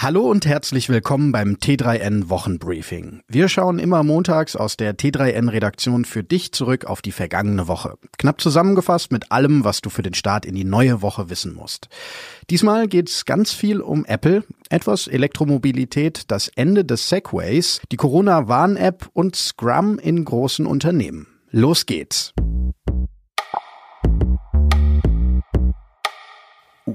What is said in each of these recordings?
Hallo und herzlich willkommen beim T3N Wochenbriefing. Wir schauen immer montags aus der T3N Redaktion für dich zurück auf die vergangene Woche. Knapp zusammengefasst mit allem, was du für den Start in die neue Woche wissen musst. Diesmal geht's ganz viel um Apple, etwas Elektromobilität, das Ende des Segways, die Corona-Warn-App und Scrum in großen Unternehmen. Los geht's!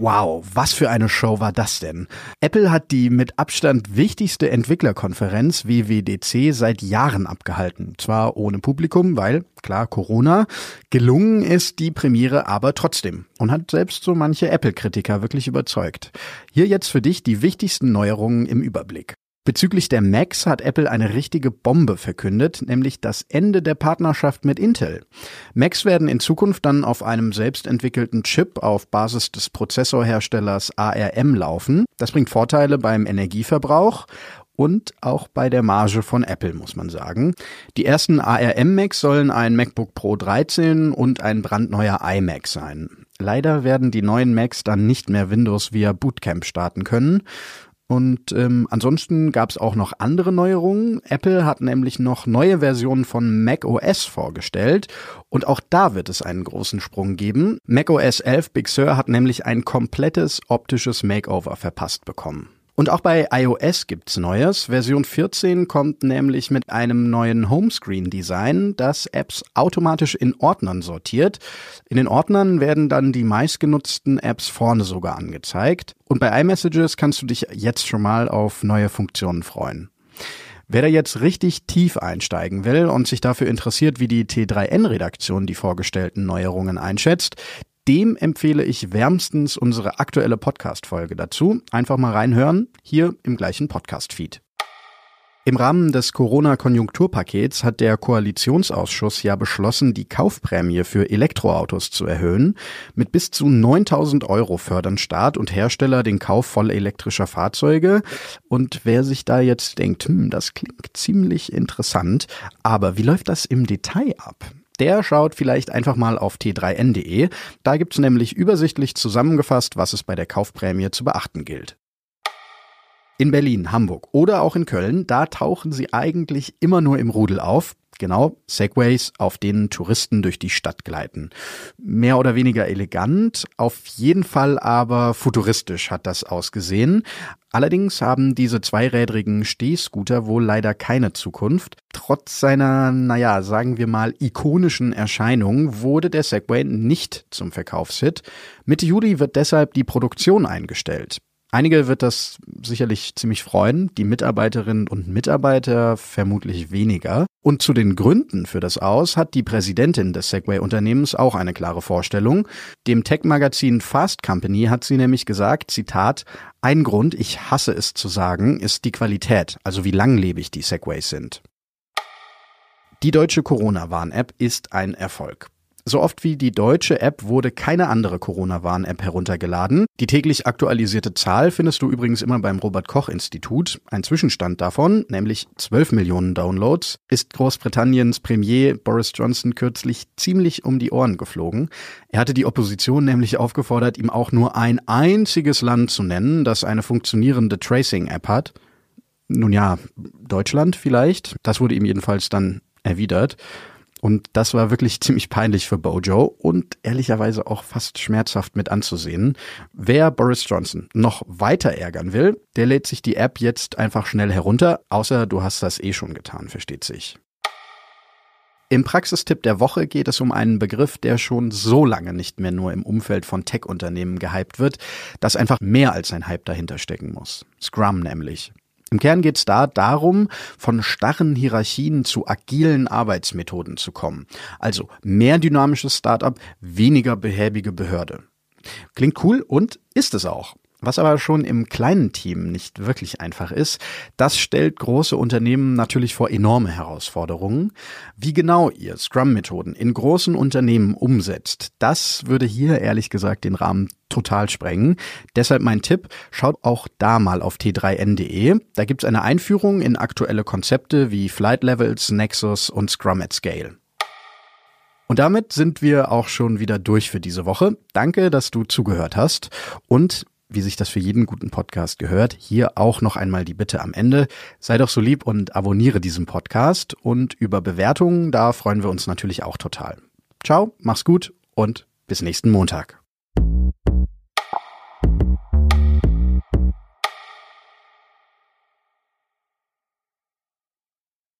Wow, was für eine Show war das denn? Apple hat die mit Abstand wichtigste Entwicklerkonferenz WWDC seit Jahren abgehalten. Zwar ohne Publikum, weil, klar, Corona. Gelungen ist die Premiere aber trotzdem und hat selbst so manche Apple-Kritiker wirklich überzeugt. Hier jetzt für dich die wichtigsten Neuerungen im Überblick. Bezüglich der Macs hat Apple eine richtige Bombe verkündet, nämlich das Ende der Partnerschaft mit Intel. Macs werden in Zukunft dann auf einem selbstentwickelten Chip auf Basis des Prozessorherstellers ARM laufen. Das bringt Vorteile beim Energieverbrauch und auch bei der Marge von Apple, muss man sagen. Die ersten ARM-Macs sollen ein MacBook Pro 13 und ein brandneuer iMac sein. Leider werden die neuen Macs dann nicht mehr Windows via Bootcamp starten können. Und ähm, ansonsten gab es auch noch andere Neuerungen. Apple hat nämlich noch neue Versionen von macOS vorgestellt und auch da wird es einen großen Sprung geben. macOS 11 Big Sur hat nämlich ein komplettes optisches Makeover verpasst bekommen. Und auch bei iOS gibt's Neues. Version 14 kommt nämlich mit einem neuen Homescreen-Design, das Apps automatisch in Ordnern sortiert. In den Ordnern werden dann die meistgenutzten Apps vorne sogar angezeigt. Und bei iMessages kannst du dich jetzt schon mal auf neue Funktionen freuen. Wer da jetzt richtig tief einsteigen will und sich dafür interessiert, wie die T3N-Redaktion die vorgestellten Neuerungen einschätzt, dem empfehle ich wärmstens unsere aktuelle Podcast-Folge dazu. Einfach mal reinhören, hier im gleichen Podcast-Feed. Im Rahmen des Corona-Konjunkturpakets hat der Koalitionsausschuss ja beschlossen, die Kaufprämie für Elektroautos zu erhöhen. Mit bis zu 9000 Euro fördern Staat und Hersteller den Kauf voll elektrischer Fahrzeuge. Und wer sich da jetzt denkt, hm, das klingt ziemlich interessant, aber wie läuft das im Detail ab? Der schaut vielleicht einfach mal auf t3n.de. Da gibt's nämlich übersichtlich zusammengefasst, was es bei der Kaufprämie zu beachten gilt. In Berlin, Hamburg oder auch in Köln, da tauchen sie eigentlich immer nur im Rudel auf. Genau, Segways, auf denen Touristen durch die Stadt gleiten. Mehr oder weniger elegant, auf jeden Fall aber futuristisch hat das ausgesehen. Allerdings haben diese zweirädrigen Stehscooter wohl leider keine Zukunft. Trotz seiner, naja, sagen wir mal, ikonischen Erscheinung wurde der Segway nicht zum Verkaufshit. Mitte Juli wird deshalb die Produktion eingestellt. Einige wird das sicherlich ziemlich freuen, die Mitarbeiterinnen und Mitarbeiter vermutlich weniger. Und zu den Gründen für das Aus hat die Präsidentin des Segway-Unternehmens auch eine klare Vorstellung. Dem Tech-Magazin Fast Company hat sie nämlich gesagt, Zitat, ein Grund, ich hasse es zu sagen, ist die Qualität, also wie langlebig die Segways sind. Die deutsche Corona-Warn-App ist ein Erfolg. So oft wie die deutsche App wurde keine andere Corona-Warn-App heruntergeladen. Die täglich aktualisierte Zahl findest du übrigens immer beim Robert Koch Institut. Ein Zwischenstand davon, nämlich 12 Millionen Downloads, ist Großbritanniens Premier Boris Johnson kürzlich ziemlich um die Ohren geflogen. Er hatte die Opposition nämlich aufgefordert, ihm auch nur ein einziges Land zu nennen, das eine funktionierende Tracing-App hat. Nun ja, Deutschland vielleicht. Das wurde ihm jedenfalls dann erwidert. Und das war wirklich ziemlich peinlich für Bojo und ehrlicherweise auch fast schmerzhaft mit anzusehen. Wer Boris Johnson noch weiter ärgern will, der lädt sich die App jetzt einfach schnell herunter, außer du hast das eh schon getan, versteht sich. Im Praxistipp der Woche geht es um einen Begriff, der schon so lange nicht mehr nur im Umfeld von Tech-Unternehmen gehypt wird, dass einfach mehr als ein Hype dahinter stecken muss. Scrum nämlich. Im Kern geht es da darum, von starren Hierarchien zu agilen Arbeitsmethoden zu kommen. Also mehr dynamisches Startup, weniger behäbige Behörde. Klingt cool und ist es auch. Was aber schon im kleinen Team nicht wirklich einfach ist, das stellt große Unternehmen natürlich vor enorme Herausforderungen. Wie genau ihr Scrum-Methoden in großen Unternehmen umsetzt, das würde hier ehrlich gesagt den Rahmen total sprengen. Deshalb mein Tipp, schaut auch da mal auf t3n.de. Da gibt's eine Einführung in aktuelle Konzepte wie Flight Levels, Nexus und Scrum at Scale. Und damit sind wir auch schon wieder durch für diese Woche. Danke, dass du zugehört hast. Und wie sich das für jeden guten Podcast gehört, hier auch noch einmal die Bitte am Ende. Sei doch so lieb und abonniere diesen Podcast und über Bewertungen, da freuen wir uns natürlich auch total. Ciao, mach's gut und bis nächsten Montag.